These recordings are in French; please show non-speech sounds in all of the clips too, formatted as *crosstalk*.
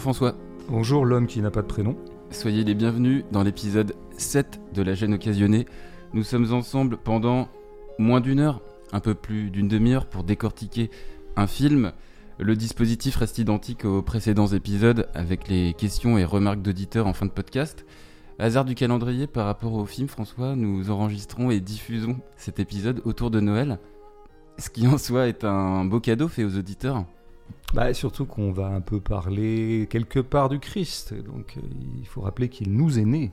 Bonjour François. Bonjour l'homme qui n'a pas de prénom. Soyez les bienvenus dans l'épisode 7 de la gêne occasionnée. Nous sommes ensemble pendant moins d'une heure, un peu plus d'une demi-heure pour décortiquer un film. Le dispositif reste identique aux précédents épisodes avec les questions et remarques d'auditeurs en fin de podcast. Hasard du calendrier par rapport au film, François, nous enregistrons et diffusons cet épisode autour de Noël. Ce qui en soi est un beau cadeau fait aux auditeurs. Bah, surtout qu'on va un peu parler quelque part du Christ. Donc euh, il faut rappeler qu'il nous est né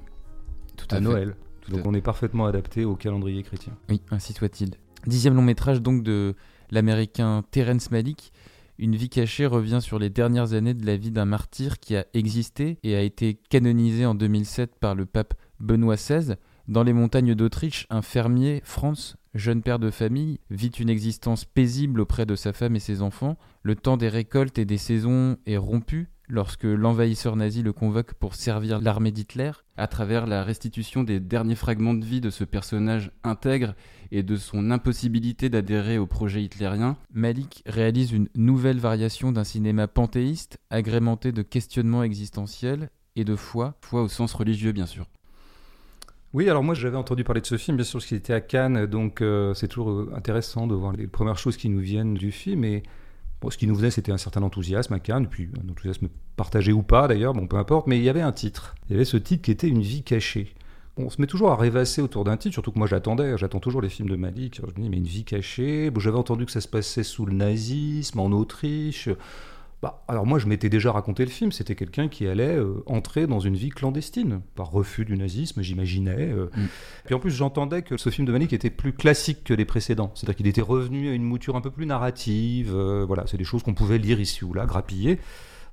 Tout à. Noël. Tout donc à- on est parfaitement adapté au calendrier chrétien. Oui, ainsi soit-il. Dixième long métrage donc de l'américain Terrence Malick. Une vie cachée revient sur les dernières années de la vie d'un martyr qui a existé et a été canonisé en 2007 par le pape Benoît XVI. Dans les montagnes d'Autriche, un fermier, Franz, jeune père de famille, vit une existence paisible auprès de sa femme et ses enfants. Le temps des récoltes et des saisons est rompu lorsque l'envahisseur nazi le convoque pour servir l'armée d'Hitler. À travers la restitution des derniers fragments de vie de ce personnage intègre et de son impossibilité d'adhérer au projet hitlérien, Malik réalise une nouvelle variation d'un cinéma panthéiste, agrémenté de questionnements existentiels et de foi, foi au sens religieux bien sûr. Oui, alors moi j'avais entendu parler de ce film, bien sûr, parce qu'il était à Cannes, donc euh, c'est toujours euh, intéressant de voir les premières choses qui nous viennent du film. Et ce qui nous venait, c'était un certain enthousiasme à Cannes, puis un enthousiasme partagé ou pas d'ailleurs, bon peu importe, mais il y avait un titre. Il y avait ce titre qui était Une vie cachée. On se met toujours à rêvasser autour d'un titre, surtout que moi j'attendais, j'attends toujours les films de Malik. Je me mais une vie cachée, bon, j'avais entendu que ça se passait sous le nazisme, en Autriche. Bah, alors moi, je m'étais déjà raconté le film. C'était quelqu'un qui allait euh, entrer dans une vie clandestine par refus du nazisme, j'imaginais. euh. Mm. Puis en plus, j'entendais que ce film de Malik était plus classique que les précédents. C'est-à-dire qu'il était revenu à une mouture un peu plus narrative. euh, voilà, c'est des choses qu'on pouvait lire ici ou là, grappiller.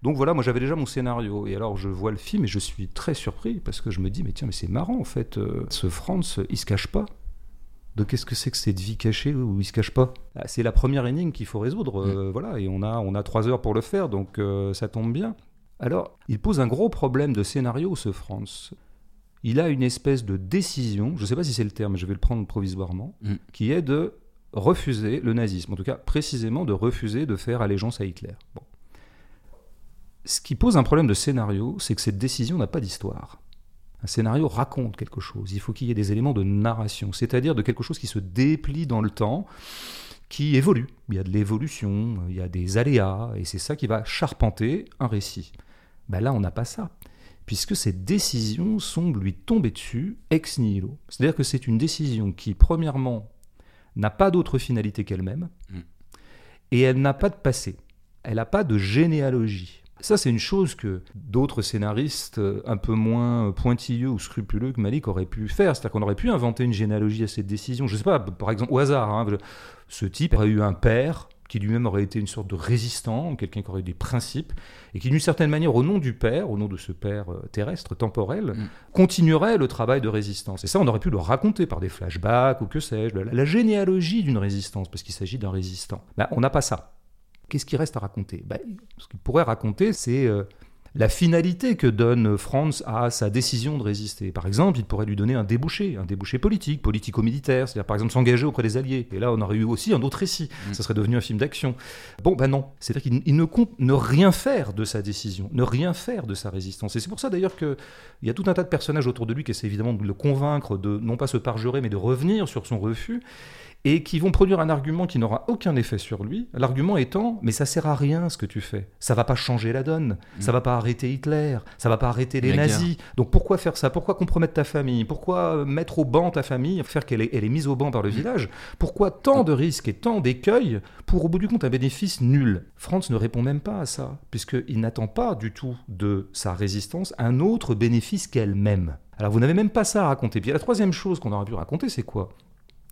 Donc voilà, moi j'avais déjà mon scénario. Et alors je vois le film et je suis très surpris parce que je me dis, mais tiens, mais c'est marrant en fait. euh, ce Franz, il se cache pas. De qu'est-ce que c'est que cette vie cachée où il se cache pas? Ah, C'est la première énigme qu'il faut résoudre, euh, voilà, et on a, on a trois heures pour le faire, donc euh, ça tombe bien. Alors, il pose un gros problème de scénario, ce Franz. Il a une espèce de décision, je ne sais pas si c'est le terme, je vais le prendre provisoirement, Mm. qui est de refuser le nazisme, en tout cas précisément de refuser de faire allégeance à Hitler. Bon. Ce qui pose un problème de scénario, c'est que cette décision n'a pas d'histoire. Un scénario raconte quelque chose. Il faut qu'il y ait des éléments de narration, c'est-à-dire de quelque chose qui se déplie dans le temps, qui évolue. Il y a de l'évolution, il y a des aléas, et c'est ça qui va charpenter un récit. Ben là, on n'a pas ça, puisque cette décision semble lui tomber dessus ex nihilo. C'est-à-dire que c'est une décision qui, premièrement, n'a pas d'autre finalité qu'elle-même, Mm. et elle n'a pas de passé. Elle n'a pas de généalogie. Ça, c'est une chose que d'autres scénaristes euh, un peu moins pointilleux ou scrupuleux que Malik auraient pu faire. C'est-à-dire qu'on aurait pu inventer une généalogie à cette décision. Je ne sais pas, par exemple, au hasard, hein, ce type aurait eu un père qui lui-même aurait été une sorte de résistant, quelqu'un qui aurait eu des principes, et qui d'une certaine manière, au nom du père, au nom de ce père euh, terrestre, temporel, Mm. continuerait le travail de résistance. Et ça, on aurait pu le raconter par des flashbacks ou que sais-je, la, la généalogie d'une résistance, parce qu'il s'agit d'un résistant. Ben, on n'a pas ça. Qu'est-ce qui reste à raconter? Ben, Ce qu'il pourrait raconter, c'est euh, la finalité que donne Franz à sa décision de résister. Par exemple, il pourrait lui donner un débouché, un débouché politique, politico-militaire, c'est-à-dire par exemple s'engager auprès des Alliés. Et là, on aurait eu aussi un autre récit. Mm. Ça serait devenu un film d'action. Bon, ben non. C'est-à-dire qu'il il ne compte ne rien faire de sa décision, ne rien faire de sa résistance. Et c'est pour ça d'ailleurs qu'il y a tout un tas de personnages autour de lui qui essaient évidemment de le convaincre de non pas se parjurer, mais de revenir sur son refus et qui vont produire un argument qui n'aura aucun effet sur lui. L'argument étant, mais ça sert à rien ce que tu fais. Ça va pas changer la donne. Ça va pas arrêter Hitler. Ça va pas arrêter les La nazis. Donc pourquoi faire ça? Pourquoi compromettre ta famille? Pourquoi mettre au banc ta famille? Faire qu'elle est, elle est mise au banc par le village? Pourquoi tant de risques et tant d'écueils pour au bout du compte un bénéfice nul? Franz ne répond même pas à ça, puisqu'il n'attend pas du tout de sa résistance un autre bénéfice qu'elle-même. Alors vous n'avez même pas ça à raconter. Puis la troisième chose qu'on aurait pu raconter, c'est quoi?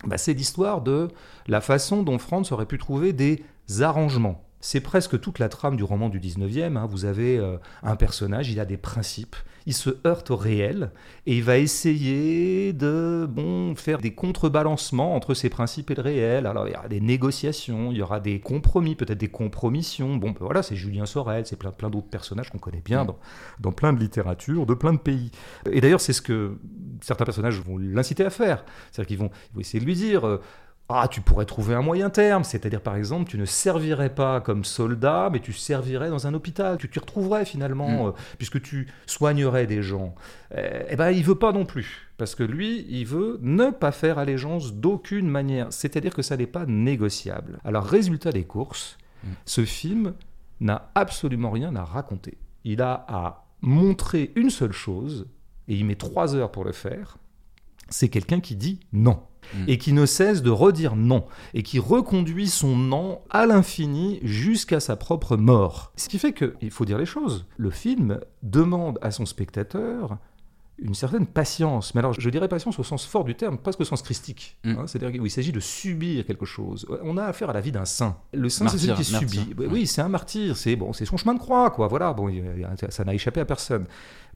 Bah, c'est l'histoire de la façon dont Franz aurait pu trouver des arrangements. C'est presque toute la trame du roman du 19e. hein. Vous avez euh, un personnage, il a des principes, il se heurte au réel et il va essayer de bon, faire des contrebalancements entre ses principes et le réel. Alors il y aura des négociations, il y aura des compromis, peut-être des compromissions. Bon, ben voilà, c'est Julien Sorel, c'est plein, plein d'autres personnages qu'on connaît bien dans, dans plein de littératures, de plein de pays. Et d'ailleurs, c'est ce que certains personnages vont l'inciter à faire. C'est-à-dire qu'ils vont, essayer de lui dire. Ah, tu pourrais trouver un moyen terme, c'est-à-dire par exemple, tu ne servirais pas comme soldat, mais tu servirais dans un hôpital, tu t'y retrouverais finalement, Mm. euh, puisque tu soignerais des gens. Euh, eh ben, il veut pas non plus, parce que lui, il veut ne pas faire allégeance d'aucune manière, c'est-à-dire que ça n'est pas négociable. Alors, résultat des courses, Mm. ce film n'a absolument rien à raconter. Il a à montrer une seule chose, et il met trois heures pour le faire, c'est quelqu'un qui dit non Mm. et qui ne cesse de redire non, et qui reconduit son non à l'infini jusqu'à sa propre mort. Ce qui fait que, il faut dire les choses, le film demande à son spectateur une certaine patience, mais alors je dirais patience au sens fort du terme, presque au sens christique. Mm. hein, C'est-à-dire qu'il s'agit de subir quelque chose. On a affaire à la vie d'un saint. Le saint, c'est celui qui martyr. subit. Oui, c'est un martyr. C'est bon, c'est son chemin de croix, quoi. Voilà. Bon, il- il- ça n'a échappé à personne.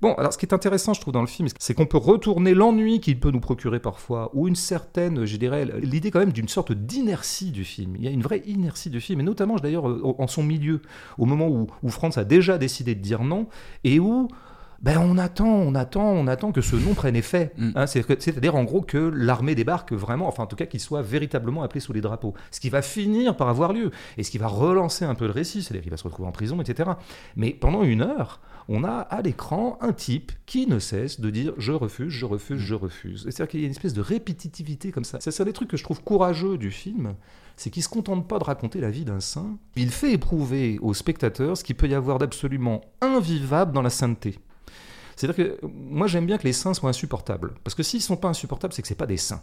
Bon, alors ce qui est intéressant, je trouve, dans le film, c'est qu'on peut retourner l'ennui qu'il peut nous procurer parfois, ou une certaine, je dirais, l'idée quand même d'une sorte d'inertie du film. Il y a une vraie inertie du film, et notamment d'ailleurs en son milieu, au moment où, où Franz a déjà décidé de dire non, et où ben on attend, on attend, on attend que ce nom prenne effet. Mm. Hein, c'est- C'est-à-dire en gros que l'armée débarque vraiment, enfin en tout cas qu'il soit véritablement appelé sous les drapeaux. Ce qui va finir par avoir lieu, et ce qui va relancer un peu le récit, c'est-à-dire qu'il va se retrouver en prison, etc. Mais pendant une heure, on a à l'écran un type qui ne cesse de dire je refuse, je refuse, je refuse. C'est-à-dire qu'il y a une espèce de répétitivité comme ça. C'est ça des trucs que je trouve courageux du film, c'est qu'il se contente pas de raconter la vie d'un saint, il fait éprouver aux spectateurs ce qu'il peut y avoir d'absolument invivable dans la sainteté. C'est-à-dire que moi j'aime bien que les saints soient insupportables. Parce que s'ils ne sont pas insupportables, c'est que ce n'est pas des saints.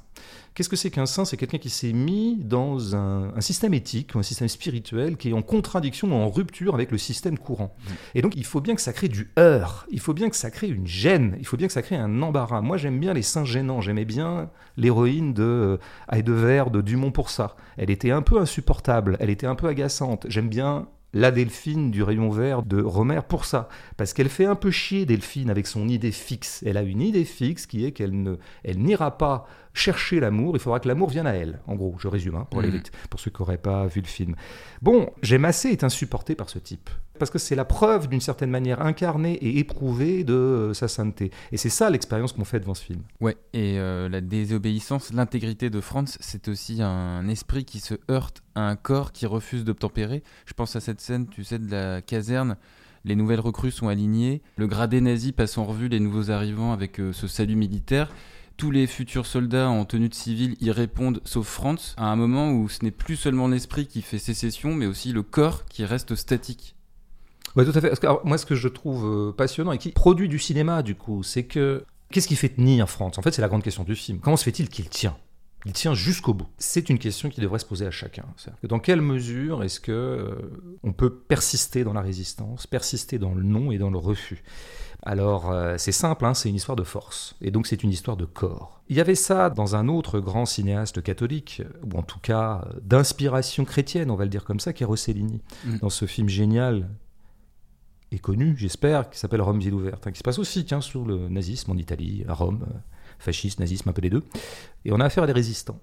Qu'est-ce que c'est qu'un saint? C'est quelqu'un qui s'est mis dans un, un système éthique ou un système spirituel qui est en contradiction ou en rupture avec le système courant. Et donc il faut bien que ça crée du heurt, il faut bien que ça crée une gêne, il faut bien que ça crée un embarras. Moi j'aime bien les saints gênants, j'aimais bien l'héroïne de euh, Heidevert, de Dumont pour ça. Elle était un peu insupportable, elle était un peu agaçante. J'aime bien la Delphine du rayon vert de Romer pour ça. Parce qu'elle fait un peu chier Delphine avec son idée fixe. Elle a une idée fixe qui est qu'elle ne, elle n'ira pas chercher l'amour, il faudra que l'amour vienne à elle. En gros, je résume, hein, pour aller Mhm. vite, pour ceux qui n'auraient pas vu le film. Bon, J'aime assez est insupporté par ce type. Parce que c'est la preuve d'une certaine manière incarnée et éprouvée de euh, sa sainteté. Et c'est ça l'expérience qu'on fait devant ce film. Ouais, et euh, la désobéissance, l'intégrité de Franz, c'est aussi un esprit qui se heurte à un corps qui refuse d'obtempérer. Je pense à cette scène, tu sais, de la caserne. Les nouvelles recrues sont alignées. Le gradé nazi passe en revue les nouveaux arrivants avec euh, ce salut militaire. Tous les futurs soldats en tenue de civil y répondent, sauf Franz, à un moment où ce n'est plus seulement l'esprit qui fait sécession, mais aussi le corps qui reste statique. Tout à fait. Moi, ce que je trouve euh, passionnant et qui produit du cinéma, du coup, c'est que qu'est-ce qui fait tenir France En fait, c'est la grande question du film. Comment se fait-il qu'il tient? Il tient jusqu'au bout. C'est une question qui devrait se poser à chacun. Dans quelle mesure est-ce que euh, on peut persister dans la résistance, persister dans le non et dans le refus? Alors, euh, c'est simple, hein, c'est une histoire de force. Et donc, c'est une histoire de corps. Il y avait ça dans un autre grand cinéaste catholique, ou en tout cas euh, d'inspiration chrétienne, on va le dire comme ça, qui est Rossellini. Mm. Dans ce film génial et connu, j'espère, qui s'appelle Rome ville ouverte, hein, qui se passe aussi tiens, sur le nazisme en Italie, à Rome, euh, fascisme, nazisme, un peu les deux. Et on a affaire à des résistants.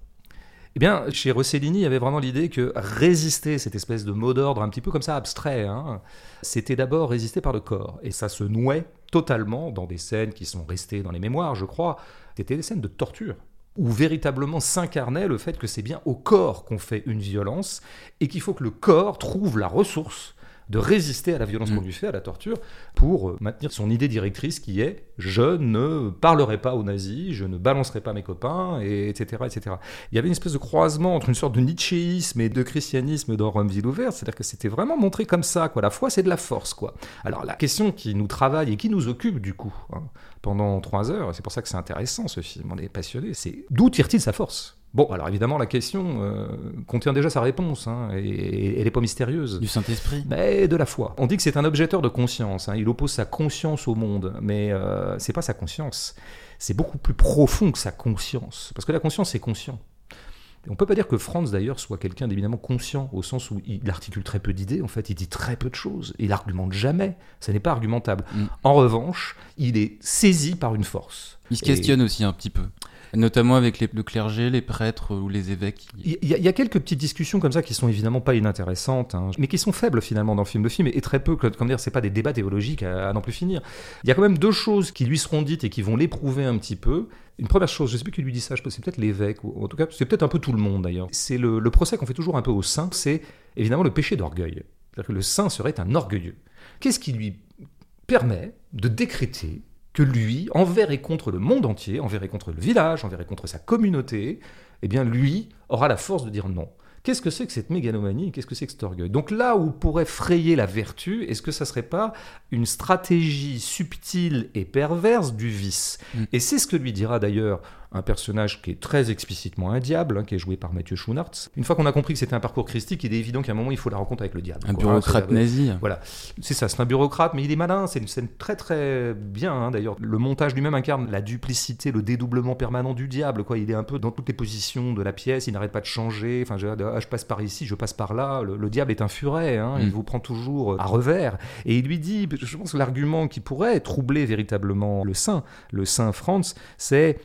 Eh bien, chez Rossellini, il y avait vraiment l'idée que résister, cette espèce de mot d'ordre un petit peu comme ça abstrait, hein, c'était d'abord résister par le corps. Et ça se nouait totalement dans des scènes qui sont restées dans les mémoires, je crois. C'était des scènes de torture où véritablement s'incarnait le fait que c'est bien au corps qu'on fait une violence et qu'il faut que le corps trouve la ressource de résister à la violence Mm. qu'on lui fait, à la torture, pour euh, maintenir son idée directrice qui est je ne parlerai pas aux nazis, je ne balancerai pas mes copains, et etc., etc. Il y avait une espèce de croisement entre une sorte de nietzschéisme et de christianisme dans Rome ville ouverte, c'est-à-dire que c'était vraiment montré comme ça, quoi. La foi, c'est de la force, quoi. Alors la question qui nous travaille et qui nous occupe du coup hein, pendant trois heures, c'est pour ça que c'est intéressant ce film, on est passionné, c'est d'où tire-t-il sa force? Bon, alors évidemment, la question euh, contient déjà sa réponse, hein, et, et elle n'est pas mystérieuse. Du Saint-Esprit Mais de la foi. On dit que c'est un objecteur de conscience. hein. Il oppose sa conscience au monde, mais euh, c'est pas sa conscience. C'est beaucoup plus profond que sa conscience, parce que la conscience c'est conscient. Et on peut pas dire que Franz d'ailleurs soit quelqu'un d'éminemment conscient au sens où il articule très peu d'idées. En fait, il dit très peu de choses. Il argumente jamais. Ça n'est pas argumentable. Mm. En revanche, il est saisi par une force. Il se Et- questionne aussi un petit peu. Notamment avec les, le clergé, les prêtres ou les évêques. Il y, y, a quelques petites discussions comme ça qui sont évidemment pas inintéressantes, hein, mais qui sont faibles finalement dans le film. Le film est très peu, comme dire, c'est pas des débats théologiques à, à n'en plus finir. Il y a quand même deux choses qui lui seront dites et qui vont l'éprouver un petit peu. Une première chose, je ne sais plus qui lui dit ça, c'est peut-être l'évêque, ou en tout cas, c'est peut-être un peu tout le monde d'ailleurs. C'est le, le procès qu'on fait toujours un peu au saint, c'est évidemment le péché d'orgueil. C'est-à-dire que le saint serait un orgueilleux. Qu'est-ce qui lui permet de décréter que lui, envers et contre le monde entier, envers et contre le village, envers et contre sa communauté, eh bien lui aura la force de dire non. Qu'est-ce que c'est que cette mégalomanie Qu'est-ce que c'est que cet orgueil? Donc là où pourrait frayer la vertu, est-ce que ça serait pas une stratégie subtile et perverse du vice? Mm. Et c'est ce que lui dira d'ailleurs un personnage qui est très explicitement un diable, hein, qui est joué par Mathieu Schoenaerts. Une fois qu'on a compris que c'était un parcours christique, il est évident qu'à un moment, il faut la rencontre avec le diable. Un bureaucrate nazi. Voilà, c'est ça, c'est un bureaucrate, mais il est malin, c'est une scène très très bien, hein, d'ailleurs. Le montage lui-même incarne la duplicité, le dédoublement permanent du diable, quoi. Il est un peu dans toutes les positions de la pièce, il n'arrête pas de changer, enfin, je, ah, je, passe par ici, je passe par là, le, diable est un furet, hein, il mm. vous prend toujours à revers, et il lui dit, je pense que l'argument qui pourrait troubler véritablement le saint, le saint Franz, c'est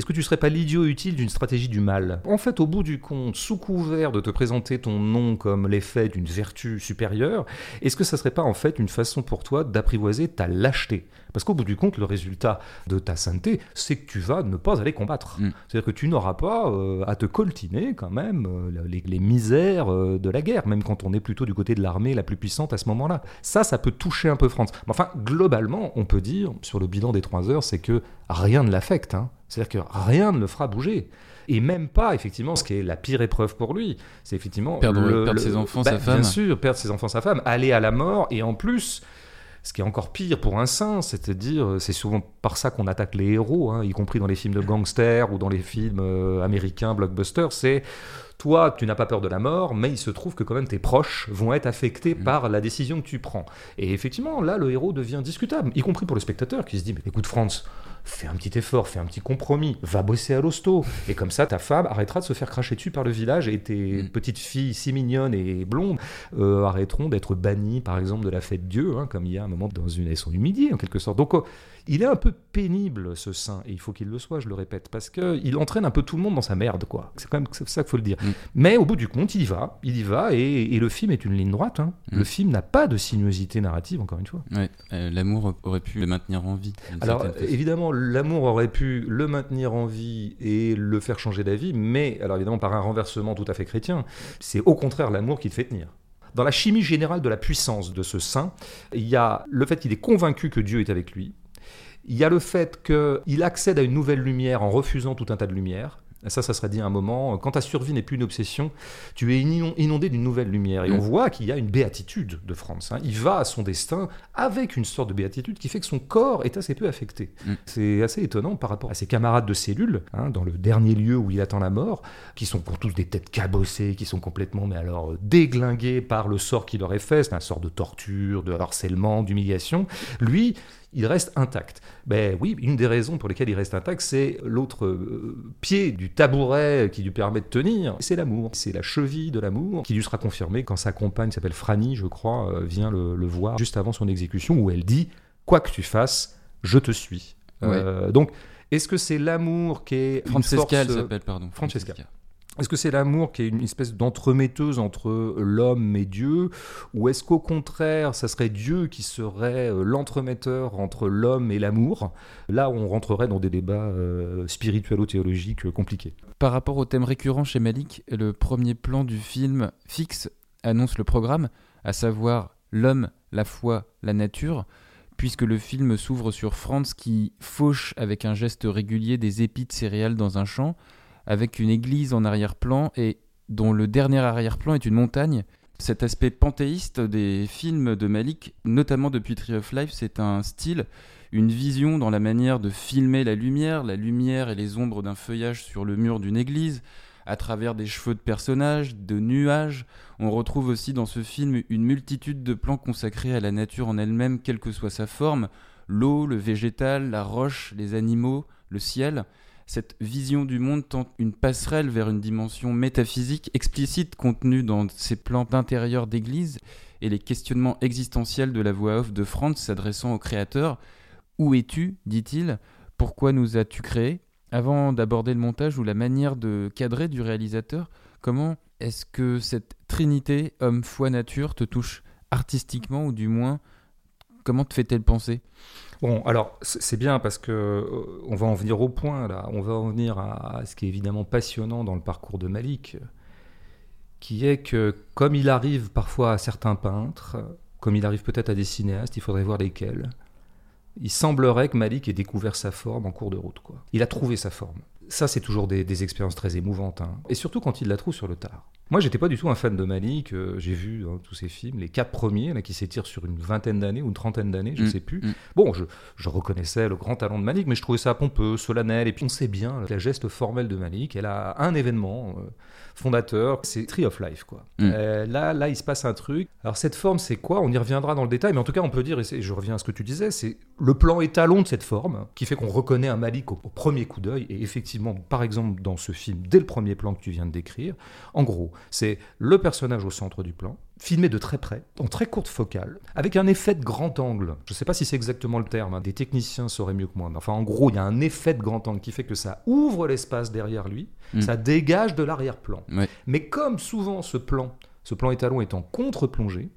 est-ce que tu serais pas l'idiot utile d'une stratégie du mal? En fait, au bout du compte, sous couvert de te présenter ton nom comme l'effet d'une vertu supérieure, est-ce que ça serait pas en fait une façon pour toi d'apprivoiser ta lâcheté? Parce qu'au bout du compte, le résultat de ta sainteté, c'est que tu vas ne pas aller combattre. Mm. C'est-à-dire que tu n'auras pas euh, à te coltiner quand même euh, les, misères euh, de la guerre, même quand on est plutôt du côté de l'armée la plus puissante à ce moment-là. Ça, ça peut toucher un peu France. Mais enfin, globalement, on peut dire, sur le bilan des trois heures, c'est que rien ne l'affecte. Hein. C'est-à-dire que rien ne le fera bouger. Et même pas, effectivement, ce qui est la pire épreuve pour lui, c'est effectivement... Perdre, ses enfants, sa bah, femme. Bien sûr, perdre ses enfants, sa femme, aller à la mort, et en plus, ce qui est encore pire pour un saint, c'est-à-dire, c'est souvent par ça qu'on attaque les héros, hein, y compris dans les films de gangsters ou dans les films euh, américains, blockbusters, c'est toi, tu n'as pas peur de la mort, mais il se trouve que quand même tes proches vont être affectés mmh. par la décision que tu prends. Et effectivement, là, le héros devient discutable, y compris pour le spectateur qui se dit, mais écoute Franz, fais un petit effort, fais un petit compromis, va bosser à l'hosto. Et comme ça, ta femme arrêtera de se faire cracher dessus par le village et tes mm. petites filles si mignonnes et blondes euh, arrêteront d'être bannies, par exemple, de la fête Dieu, hein, comme il y a un moment dans une. Elles sont humiliées, en quelque sorte. Donc, oh, il est un peu pénible, ce saint, et il faut qu'il le soit, je le répète, parce qu'il entraîne un peu tout le monde dans sa merde, quoi. C'est quand même ça qu'il faut le dire. Mm. Mais au bout du compte, il y va, il y va, et, le film est une ligne droite. Hein. Mm. Le film n'a pas de sinuosité narrative, encore une fois. Euh, l'amour aurait pu le maintenir en vie. Alors, évidemment, l'amour aurait pu le maintenir en vie et le faire changer d'avis, mais, alors évidemment, par un renversement tout à fait chrétien, c'est au contraire l'amour qui le fait tenir. Dans la chimie générale de la puissance de ce saint, il y a le fait qu'il est convaincu que Dieu est avec lui, il y a le fait qu'il accède à une nouvelle lumière en refusant tout un tas de lumières. Ça, ça serait dit à un moment, quand ta survie n'est plus une obsession, tu es inondé d'une nouvelle lumière. Et on mm. voit qu'il y a une béatitude de France. Hein. Il va à son destin avec une sorte de béatitude qui fait que son corps est assez peu affecté. Mm. C'est assez étonnant par rapport à ses camarades de cellule, hein, dans le dernier lieu où il attend la mort, qui sont pour tous des têtes cabossées, qui sont complètement, mais alors, déglingués par le sort qu'il leur est fait. C'est un sort de torture, de harcèlement, d'humiliation. Lui, il reste intact. Ben oui, une des raisons pour lesquelles il reste intact, c'est l'autre euh, pied du tabouret qui lui permet de tenir, c'est l'amour. C'est la cheville de l'amour qui lui sera confirmée quand sa compagne, s'appelle Franny, je crois, euh, vient le, voir juste avant son exécution, où elle dit Quoi que tu fasses, je te suis. Euh, donc, est-ce que c'est l'amour qui est. Francesca, elle s'appelle, pardon. Francesca. Est-ce que c'est l'amour qui est une espèce d'entremetteuse entre l'homme et Dieu Ou est-ce qu'au contraire, ça serait Dieu qui serait euh, l'entremetteur entre l'homme et l'amour? Là, on rentrerait dans des débats euh, spirituelo-théologiques euh, compliqués. Par rapport au thème récurrent chez Malik, le premier plan du film fixe annonce le programme, à savoir l'homme, la foi, la nature puisque le film s'ouvre sur Franz qui fauche avec un geste régulier des épis de céréales dans un champ, avec une église en arrière-plan et dont le dernier arrière-plan est une montagne. Cet aspect panthéiste des films de Malik, notamment depuis Tree of Life, c'est un style, une vision dans la manière de filmer la lumière, la lumière et les ombres d'un feuillage sur le mur d'une église, à travers des cheveux de personnages, de nuages. On retrouve aussi dans ce film une multitude de plans consacrés à la nature en elle-même, quelle que soit sa forme, l'eau, le végétal, la roche, les animaux, le ciel cette vision du monde tente une passerelle vers une dimension métaphysique explicite contenue dans ces plans d'intérieur d'église et les questionnements existentiels de la voix off de Franz s'adressant au créateur. Où es-tu? dit-il. Pourquoi nous as-tu créé Avant d'aborder le montage ou la manière de cadrer du réalisateur, comment est-ce que cette trinité homme, foi, nature te touche artistiquement ou du moins comment te fait-elle penser? Bon, alors c'est bien parce que euh, on va en venir au point là, on va en venir à, ce qui est évidemment passionnant dans le parcours de Malik, qui est que comme il arrive parfois à certains peintres, comme il arrive peut-être à des cinéastes, il faudrait voir lesquels, il semblerait que Malik ait découvert sa forme en cours de route. Quoi. Il a trouvé sa forme. Ça, c'est toujours des, expériences très émouvantes. Hein. Et surtout quand il la trouve sur le tard. Moi, j'étais pas du tout un fan de Malik. j'ai vu hein, tous ces films, les quatre premiers, là, qui s'étirent sur une vingtaine d'années ou une trentaine d'années, je ne mm, sais plus. Mm. Bon, je, reconnaissais le grand talent de Malik, mais je trouvais ça pompeux, solennel. Et puis, on sait bien, la geste formelle de Malik, elle a un événement. Euh, fondateur, c'est Tree of Life. Quoi. Mm. Euh, là, là, il se passe un truc. Alors cette forme, c'est quoi? On y reviendra dans le détail, mais en tout cas, on peut dire, et, je reviens à ce que tu disais, c'est le plan étalon de cette forme qui fait qu'on reconnaît un Malik au, premier coup d'œil. Et effectivement, par exemple, dans ce film, dès le premier plan que tu viens de décrire, en gros, c'est le personnage au centre du plan, filmé de très près, en très courte focale, avec un effet de grand angle. Je ne sais pas si c'est exactement le terme, hein. des techniciens sauraient mieux que moi, mais enfin en gros, il y a un effet de grand angle qui fait que ça ouvre l'espace derrière lui, mm. ça dégage de l'arrière-plan. Mais comme souvent ce plan, ce plan étalon est en contre-plongée,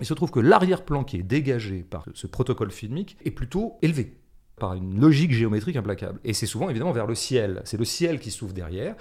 il se trouve que l'arrière-plan qui est dégagé par ce protocole filmique est plutôt élevé par une logique géométrique implacable. Et c'est souvent évidemment vers le ciel. C'est le ciel qui s'ouvre derrière.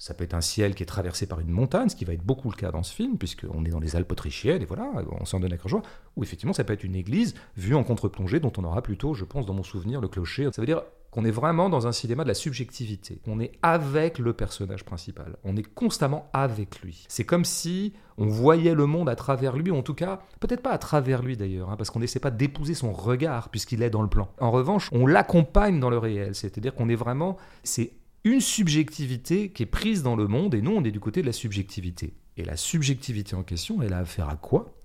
Ça peut être un ciel qui est traversé par une montagne, ce qui va être beaucoup le cas dans ce film, puisqu'on est dans les Alpes autrichiennes, et voilà, on s'en donne à cœur joie. Ou effectivement, ça peut être une église vue en contre-plongée, dont on aura plutôt, je pense, dans mon souvenir, le clocher. Ça veut dire qu'on est vraiment dans un cinéma de la subjectivité. On est avec le personnage principal. On est constamment avec lui. C'est comme si on voyait le monde à travers lui, ou en tout cas, peut-être pas à travers lui d'ailleurs, hein, parce qu'on n'essaie pas d'épouser son regard puisqu'il est dans le plan. En revanche, on l'accompagne dans le réel. C'est-à-dire qu'on est vraiment, c'est une subjectivité qui est prise dans le monde, et nous, on est du côté de la subjectivité. Et la subjectivité en question, elle a affaire à quoi?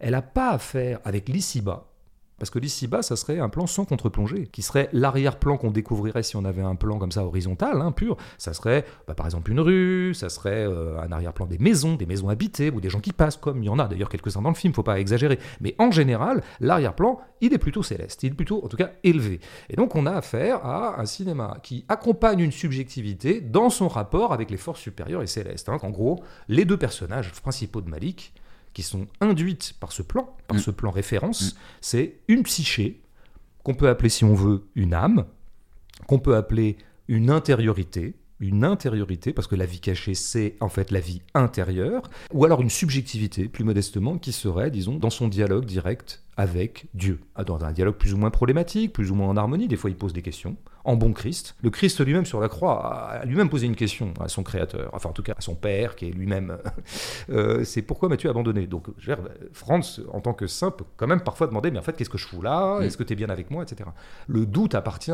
Elle n'a pas affaire avec l'ici-bas, parce que l'ici-bas, ça serait un plan sans contre-plongée, qui serait l'arrière-plan qu'on découvrirait si on avait un plan comme ça horizontal, hein, pur. Ça serait bah, par exemple une rue, ça serait euh, un arrière-plan des maisons, des maisons habitées, ou des gens qui passent, comme il y en a d'ailleurs quelques-uns dans le film, faut pas exagérer. Mais en général, l'arrière-plan, il est plutôt céleste, il est plutôt en tout cas élevé. Et donc on a affaire à un cinéma qui accompagne une subjectivité dans son rapport avec les forces supérieures et célestes. Hein, en gros, les deux personnages principaux de Malik, qui sont induites par ce plan, par mm. ce plan référence, mm. c'est une psyché qu'on peut appeler, si on veut, une âme, qu'on peut appeler une intériorité, une intériorité, parce que la vie cachée, c'est en fait la vie intérieure, ou alors une subjectivité, plus modestement, qui serait, disons, dans son dialogue direct avec Dieu. Dans un dialogue plus ou moins problématique, plus ou moins en harmonie, des fois il pose des questions, en bon Christ. Le Christ lui-même sur la croix a lui-même posé une question à son créateur, enfin en tout cas à son père, qui est lui-même... *laughs* Euh, c'est pourquoi m'as-tu abandonné? Donc Franz, en tant que saint, peut quand même parfois demander, mais en fait qu'est-ce que je fous là? Est-ce que tu es bien avec moi? Etc. Le doute appartient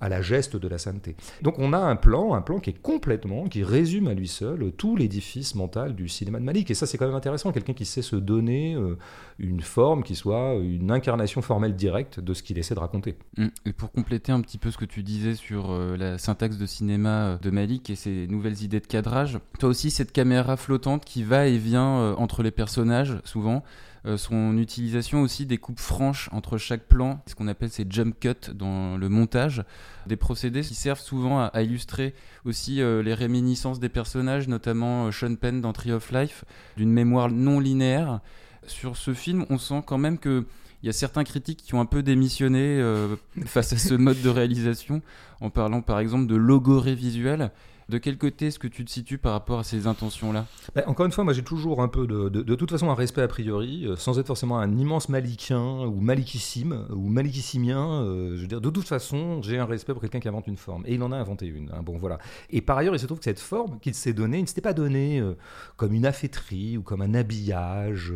à la geste de la sainteté. Donc on a un plan, un plan qui est complètement, qui résume à lui seul tout l'édifice mental du cinéma de Malik. Et ça c'est quand même intéressant, quelqu'un qui sait se donner euh, une forme qui soit une incarnation formelle directe de ce qu'il essaie de raconter. Mmh. Et pour compléter un petit peu ce que tu disais sur euh, la syntaxe de cinéma euh, de Malik et ses nouvelles idées de cadrage, toi aussi cette caméra flottante qui va et vient entre les personnages souvent, euh, son utilisation aussi des coupes franches entre chaque plan, ce qu'on appelle ces jump cuts dans le montage, des procédés qui servent souvent à, illustrer aussi euh, les réminiscences des personnages, notamment euh, Sean Penn dans Tree of Life, d'une mémoire non linéaire. Sur ce film, on sent quand même que il y a certains critiques qui ont un peu démissionné *laughs* face à ce mode de réalisation, en parlant par exemple de logorée visuelle. De quel côté est-ce que tu te situes par rapport à ces intentions-là? Bah, Encore une fois, moi j'ai toujours un peu de, de, toute façon un respect a priori, euh, sans être forcément un immense malikien ou malikissime ou malikissimien. Euh, je veux dire, de toute façon, j'ai un respect pour quelqu'un qui invente une forme. Et il en a inventé une. Hein, bon, voilà. Et par ailleurs, il se trouve que cette forme qu'il s'est donnée, il ne s'était pas donnée euh, comme une affaîtrie ou comme un habillage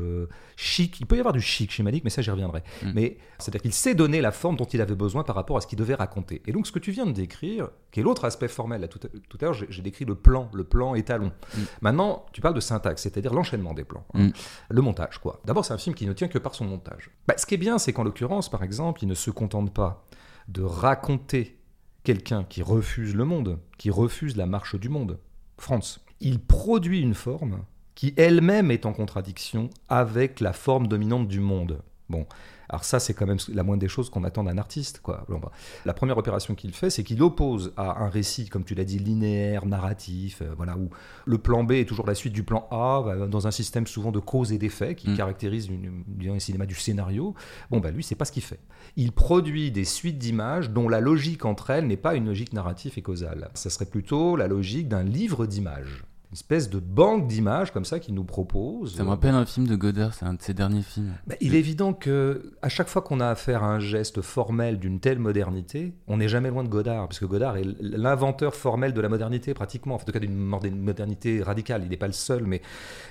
chic. Il peut y avoir du chic chez Malik, mais ça j'y reviendrai. Mm. Mais c'est-à-dire qu'il s'est donné la forme dont il avait besoin par rapport à ce qu'il devait raconter. Et donc ce que tu viens de décrire, qui est l'autre aspect formel, là, tout, tout à l'heure, j'ai décrit le plan, le plan étalon. Mm. Maintenant, tu parles de syntaxe, c'est-à-dire l'enchaînement des plans. Hein. Mm. Le montage, quoi. D'abord, c'est un film qui ne tient que par son montage. Bah, ce qui est bien, c'est qu'en l'occurrence, par exemple, il ne se contente pas de raconter quelqu'un qui refuse le monde, qui refuse la marche du monde. France. Il produit une forme qui elle-même est en contradiction avec la forme dominante du monde. Bon, alors ça, c'est quand même la moindre des choses qu'on attend d'un artiste. Quoi. Bon, bah, la première opération qu'il fait, c'est qu'il oppose à un récit, comme tu l'as dit, linéaire, narratif, euh, voilà, où le plan B est toujours la suite du plan A, bah, dans un système souvent de cause et d'effet qui Mm. caractérise une, un cinéma du scénario. Bon, bah lui, c'est pas ce qu'il fait. Il produit des suites d'images dont la logique entre elles n'est pas une logique narrative et causale. Ça serait plutôt la logique d'un livre d'images. Une espèce de banque d'images comme ça qu'il nous propose. Ça me rappelle un film de Godard, c'est un de ses derniers films. Bah, il est évident que à chaque fois qu'on a affaire à un geste formel d'une telle modernité, on n'est jamais loin de Godard, parce que Godard est l'inventeur formel de la modernité pratiquement, en tout cas d'une mod- modernité radicale. Il n'est pas le seul, mais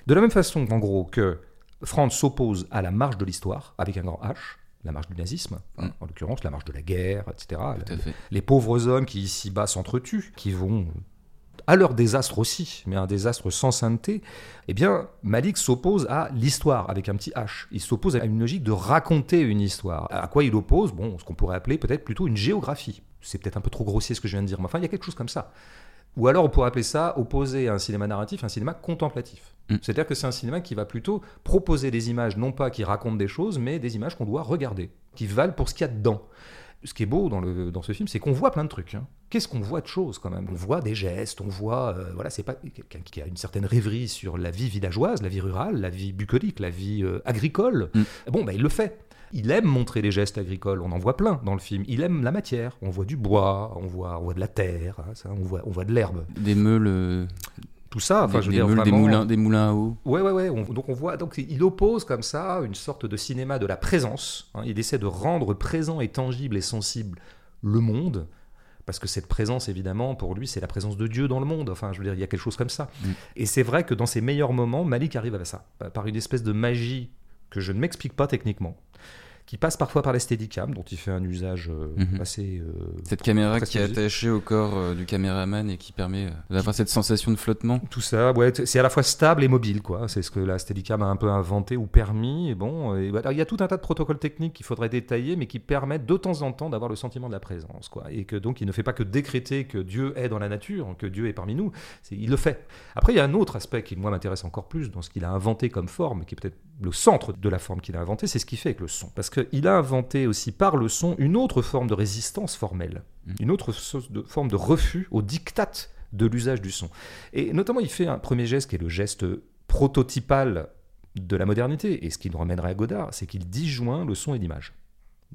de la même façon, en gros, que Franz s'oppose à la marche de l'histoire avec un grand H, la marche du nazisme, hein, Mm. en l'occurrence la marche de la guerre, etc. Les pauvres hommes qui ici-bas s'entretuent, qui vont à leur désastre aussi, mais un désastre sans sainteté, eh bien, Malik s'oppose à l'histoire avec un petit H. Il s'oppose à une logique de raconter une histoire. À quoi il oppose? Bon, ce qu'on pourrait appeler peut-être plutôt une géographie. C'est peut-être un peu trop grossier ce que je viens de dire, mais enfin, il y a quelque chose comme ça. Ou alors on pourrait appeler ça opposer à un cinéma narratif, un cinéma contemplatif. Mm. C'est-à-dire que c'est un cinéma qui va plutôt proposer des images, non pas qui racontent des choses, mais des images qu'on doit regarder, qui valent pour ce qu'il y a dedans. Ce qui est beau dans, le, dans ce film, c'est qu'on voit plein de trucs. hein. Qu'est-ce qu'on voit de choses quand même? On voit des gestes, on voit, euh, voilà, c'est pas quelqu'un qui a une certaine rêverie sur la vie villageoise, la vie rurale, la vie bucolique, la vie euh, agricole. Mm. Bon, bah, il le fait. Il aime montrer les gestes agricoles, on en voit plein dans le film. Il aime la matière, on voit du bois, on voit, on voit de la terre, hein, ça, on, voit, on voit de l'herbe. Des meules, euh, Tout ça, enfin, des, je veux des dire, meules, des moulins, des moulins à eau. Ouais, ouais, ouais. on- donc on voit, donc il oppose comme ça une sorte de cinéma de la présence. hein. il essaie de rendre présent et tangible et sensible le monde. Parce que cette présence, évidemment, pour lui, c'est la présence de Dieu dans le monde. Enfin, je veux dire, il y a quelque chose comme ça. Mm. Et c'est vrai que dans ses meilleurs moments, Malik arrive à ça, par une espèce de magie que je ne m'explique pas techniquement, qui passe parfois par la Steadicam, dont il fait un usage euh, Mhm. assez euh, Cette caméra qui est attachée au corps euh, du caméraman et qui permet d'avoir cette sensation de flottement. Tout ça, ouais, c'est à la fois stable et mobile, quoi. C'est ce que la Steadicam a un peu inventé ou permis. Et bon, et voilà, il y a tout un tas de protocoles techniques qu'il faudrait détailler, mais qui permettent de temps en temps d'avoir le sentiment de la présence, quoi. Et que donc, il ne fait pas que décréter que Dieu est dans la nature, que Dieu est parmi nous. Il le fait. Après, il y a un autre aspect qui, moi, m'intéresse encore plus dans ce qu'il a inventé comme forme, qui est peut-être le centre de la forme qu'il a inventé, c'est ce qu'il fait avec le son. Parce qu'il a inventé aussi par le son une autre forme de résistance formelle, Mm. une autre forme de refus au diktat de l'usage du son. Et notamment, il fait un premier geste qui est le geste prototypal de la modernité. Et ce qui nous ramènerait à Godard, c'est qu'il disjoint le son et l'image.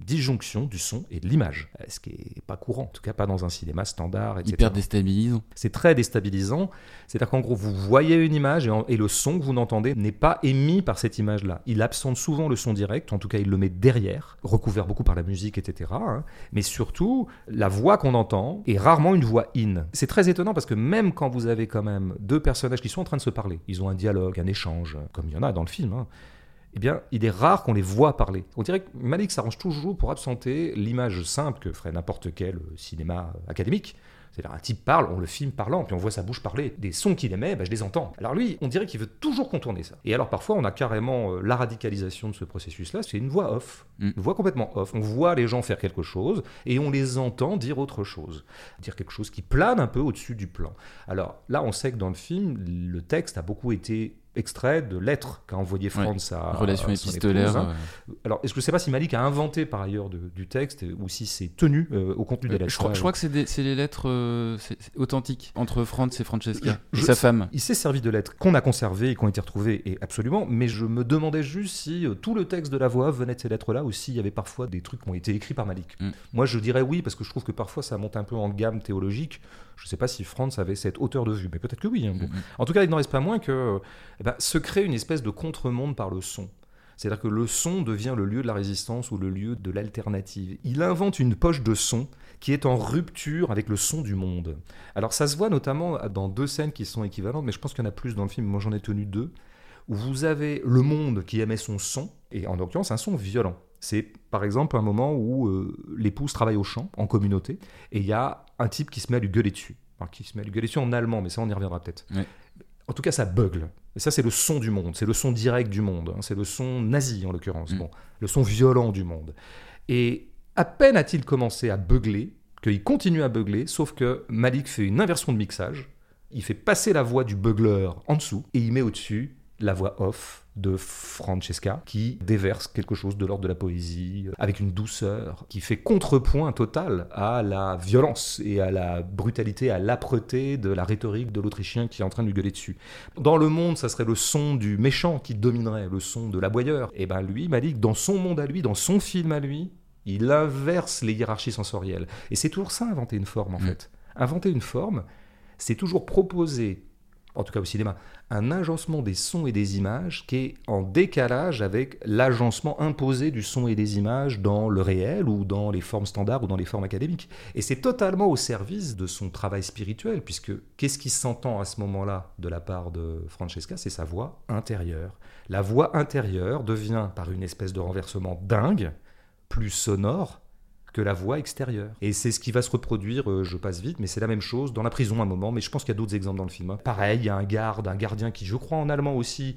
Disjonction du son et de l'image. Euh, Ce qui n'est pas courant, en tout cas pas dans un cinéma standard, etc. Hyper déstabilisant. C'est très déstabilisant. C'est-à-dire qu'en gros, vous voyez une image et, en- et le son que vous entendez n'est pas émis par cette image-là. Il absente souvent le son direct, en tout cas il le met derrière, recouvert beaucoup par la musique, etc. hein. Mais surtout, la voix qu'on entend est rarement une voix in. C'est très étonnant parce que même quand vous avez quand même deux personnages qui sont en train de se parler, ils ont un dialogue, un échange, comme il y en a dans le film, hein, eh bien, il est rare qu'on les voit parler. On dirait que Malik s'arrange toujours pour absenter l'image simple que ferait n'importe quel euh, cinéma académique. C'est-à-dire un type parle, on le filme parlant, puis on voit sa bouche parler. Des sons qu'il émet, bah, je les entends. Alors lui, on dirait qu'il veut toujours contourner ça. Et alors parfois, on a carrément euh, la radicalisation de ce processus-là, c'est une voix off. Mm. Une voix complètement off. On voit les gens faire quelque chose et on les entend dire autre chose. Dire quelque chose qui plane un peu au-dessus du plan. Alors là, on sait que dans le film, le texte a beaucoup été extrait de lettres qu'a envoyé Franz à Relation à son épistolaire. hein. euh, Alors, est-ce que je ne sais pas si Malik a inventé par ailleurs de- du texte ou si c'est tenu euh, au contenu des lettres je, crois, je crois que c'est les lettres euh, entre Franz et Francesca. Je- et sa femme. Il s'est servi de lettres qu'on a conservées et qui ont été retrouvées, et absolument, mais je me demandais juste si euh, tout le texte de la voix venait de ces lettres-là ou s'il y avait parfois des trucs qui ont été écrits par Malik. Mm. Moi, je dirais oui, parce que je trouve que parfois ça monte un peu en gamme théologique. Je ne sais pas si Franz avait cette hauteur de vue, mais peut-être que oui. hein. Bon. Mhm. En tout cas, il n'en reste pas moins que eh ben, se crée une espèce de contre-monde par le son. C'est-à-dire que le son devient le lieu de la résistance ou le lieu de l'alternative. Il invente une poche de son qui est en rupture avec le son du monde. Alors ça se voit notamment dans deux scènes qui sont équivalentes, mais je pense qu'il y en a plus dans le film, moi j'en ai tenu deux, où vous avez le monde qui émet son son, et en l'occurrence un son violent. C'est par exemple un moment où euh, l'épouse travaille au champ, en communauté, et il y a un type qui se met à lui gueuler dessus. Alors, qui se met à lui gueuler dessus en allemand, mais ça on y reviendra peut-être. Ouais. En tout cas, ça bugle. Et ça, c'est le son du monde, c'est le son direct du monde, hein. c'est le son nazi en l'occurrence, Mm. bon, le son violent du monde. Et à peine a-t-il commencé à beugler, qu'il continue à beugler, sauf que Malik fait une inversion de mixage, il fait passer la voix du beugleur en dessous, et il met au-dessus la voix off de Francesca qui déverse quelque chose de l'ordre de la poésie euh, avec une douceur qui fait contrepoint total à la violence et à la brutalité, à l'âpreté de la rhétorique de l'Autrichien qui est en train de lui gueuler dessus. Dans le monde, ça serait le son du méchant qui dominerait, le son de l'aboyeur. Et ben lui, Malik, dans son monde à lui, dans son film à lui, il inverse les hiérarchies sensorielles. Et c'est toujours ça, inventer une forme en mm. fait. Inventer une forme, c'est toujours proposer en tout cas au cinéma, un agencement des sons et des images qui est en décalage avec l'agencement imposé du son et des images dans le réel ou dans les formes standards ou dans les formes académiques. Et c'est totalement au service de son travail spirituel, puisque qu'est-ce qui s'entend à ce moment-là de la part de Francesca? C'est sa voix intérieure. La voix intérieure devient, par une espèce de renversement dingue, plus sonore que la voix extérieure. Et c'est ce qui va se reproduire, euh, je passe vite, mais c'est la même chose dans la prison à un moment, mais je pense qu'il y a d'autres exemples dans le film. Hein. Pareil, il y a un garde, un gardien qui, je crois en allemand aussi,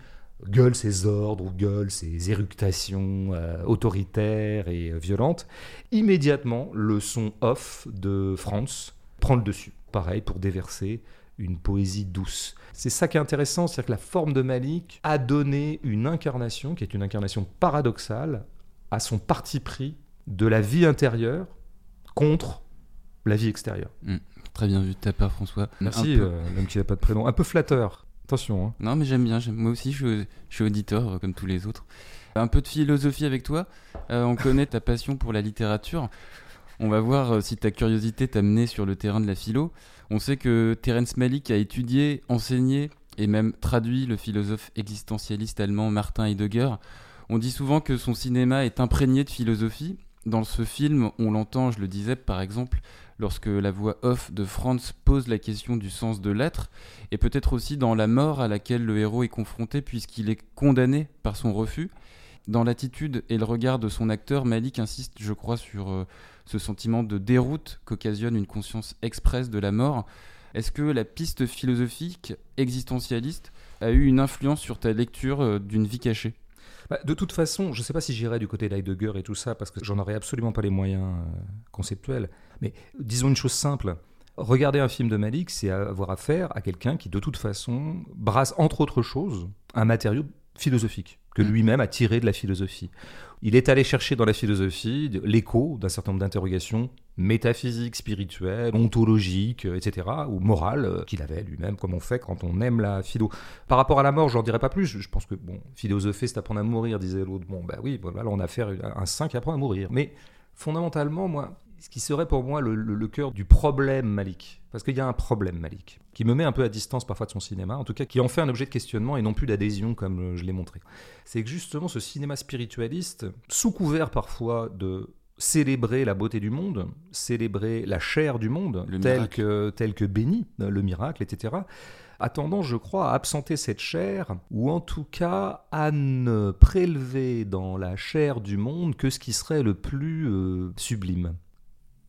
gueule ses ordres ou gueule ses éructations euh, autoritaires et euh, violentes. Immédiatement, le son off de Franz prend le dessus. Pareil, pour déverser une poésie douce. C'est ça qui est intéressant, c'est-à-dire que la forme de Malik a donné une incarnation, qui est une incarnation paradoxale, à son parti pris de la vie intérieure contre la vie extérieure. Hmm. très bien vu de ta part, François. Merci, euh, même qui n'a pas de prénom. Un peu flatteur. Attention. Hein. Non, mais j'aime bien. Moi aussi, je suis, auditeur, euh, comme tous les autres. Un peu de philosophie avec toi. Euh, on connaît ta passion pour la littérature. On va voir si ta curiosité t'a mené sur le terrain de la philo. On sait que Terence Malick a étudié, enseigné et même traduit le philosophe existentialiste allemand Martin Heidegger. On dit souvent que son cinéma est imprégné de philosophie dans ce film, on l'entend, je le disais par exemple, lorsque la voix off de Franz pose la question du sens de l'être, et peut-être aussi dans la mort à laquelle le héros est confronté puisqu'il est condamné par son refus. Dans l'attitude et le regard de son acteur, Malik insiste, je crois, sur euh, ce sentiment de déroute qu'occasionne une conscience expresse de la mort. Est-ce que la piste philosophique existentialiste a eu une influence sur ta lecture euh, d'une vie cachée? Bah, de toute façon, je ne sais pas si j'irai du côté d'Heidegger et tout ça, parce que j'en aurais absolument pas les moyens euh, conceptuels. Mais disons une chose simple. Regarder un film de Malik, c'est avoir affaire à quelqu'un qui, de toute façon, brasse, entre autres choses, un matériau philosophique, que mm. lui-même a tiré de la philosophie. Il est allé chercher dans la philosophie l'écho d'un certain nombre d'interrogations métaphysiques, spirituelles, ontologiques, euh, etc., ou morales, euh, qu'il avait lui-même, comme on fait quand on aime la philo. Par rapport à la mort, je n'en dirai pas plus. Je pense que, bon, philosopher, c'est apprendre à mourir, disait l'autre. Bon, ben oui, voilà, on a affaire à un saint qui apprend à mourir. Mais fondamentalement, moi, ce qui serait pour moi le, cœur du problème Malik. Parce qu'il y a un problème Malik, qui me met un peu à distance parfois de son cinéma, en tout cas qui en fait un objet de questionnement et non plus d'adhésion comme euh, je l'ai montré. C'est que justement ce cinéma spiritualiste, sous couvert parfois de célébrer la beauté du monde, célébrer la chair du monde, tel que, tel que béni, le miracle, etc., a tendance, je crois, à absenter cette chair, ou en tout cas à ne prélever dans la chair du monde que ce qui serait le plus euh, sublime.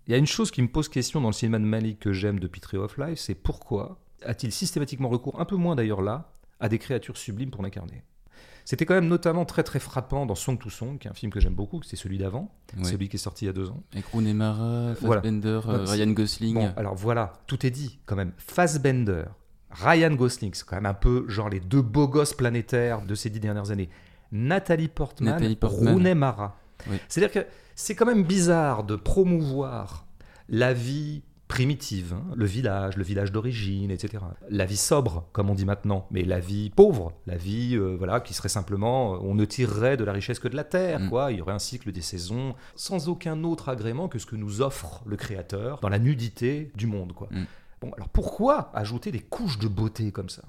Il y a une chose qui me pose question dans le cinéma de Malik que j'aime depuis Tree of Life, c'est pourquoi a-t-il systématiquement recours, un peu moins d'ailleurs là, à des créatures sublimes pour l'incarner? C'était quand même notamment très très frappant dans Song to Song, qui est un film que j'aime beaucoup, c'est celui d'avant, celui qui est sorti il y a deux ans. Avec Rooney Mara, Fassbender, euh, Ryan Gosling. Bon, alors voilà, tout est dit quand même. Fassbender, Ryan Gosling, c'est quand même un peu genre les deux beaux gosses planétaires de ces dix dernières années. Nathalie Portman, Nathalie Portman. Rooney Mara. C'est-à-dire que c'est quand même bizarre de promouvoir la vie primitive, hein, le village, le village d'origine, etc. La vie sobre, comme on dit maintenant, mais la vie pauvre, la vie euh, voilà qui serait simplement, euh, on ne tirerait de la richesse que de la terre, mm. quoi. Il y aurait un cycle des saisons, sans aucun autre agrément que ce que nous offre le Créateur dans la nudité du monde, quoi. Mm. Bon, alors pourquoi ajouter des couches de beauté comme ça?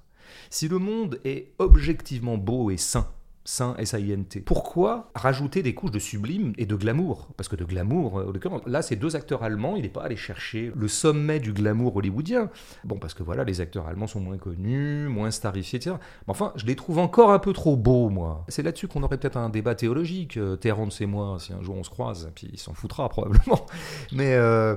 Si le monde est objectivement beau et sain, saint S-A-I-N-T. Pourquoi rajouter des couches de sublime et de glamour? Parce que de glamour, euh, là, ces deux acteurs allemands, il n'est pas allé chercher le sommet du glamour hollywoodien. Bon, parce que voilà, les acteurs allemands sont moins connus, moins starifiés, etc. Mais enfin, je les trouve encore un peu trop beaux, moi. C'est là-dessus qu'on aurait peut-être un débat théologique, euh, Terrence et moi, si un jour on se croise, puis il s'en foutra probablement. Mais. Euh,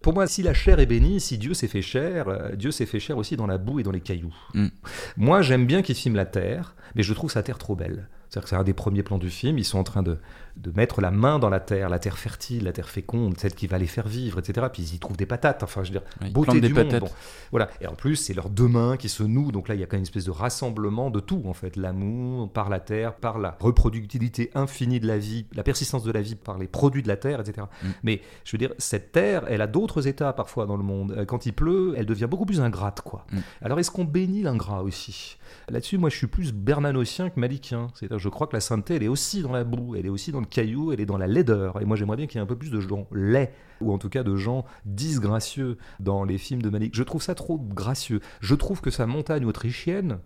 pour moi, si la chair est bénie, si Dieu s'est fait chair, euh, Dieu s'est fait chair aussi dans la boue et dans les cailloux. Mm. Moi, j'aime bien qu'il filme la terre, mais je trouve sa terre trop belle. C'est-à-dire que c'est un des premiers plans du film. Ils sont en train de, de mettre la main dans la terre, la terre fertile, la terre féconde, celle qui va les faire vivre, etc. Puis ils y trouvent des patates, enfin je veux dire, Ouais, beauté du des monde. bon. Voilà. Et en plus, c'est leurs deux mains qui se nouent, donc là il y a quand même une espèce de rassemblement de tout en fait, l'amour par la terre, par la reproductibilité infinie de la vie, la persistance de la vie par les produits de la terre, etc. Mm. Mais je veux dire, cette terre, elle a d'autres états parfois dans le monde. Euh, Quand il pleut, elle devient beaucoup plus ingrate, quoi. Mm. Alors est-ce qu'on bénit l'ingrat aussi? Là-dessus, moi, je suis plus bernanosien que malikien. C'est-à-dire, je crois que la sainteté, elle est aussi dans la boue, elle est aussi dans le caillou, elle est dans la laideur. Et moi, j'aimerais bien qu'il y ait un peu plus de gens laids, ou en tout cas de gens disgracieux dans les films de Malik. Je trouve ça trop gracieux. Je trouve que sa montagne autrichienne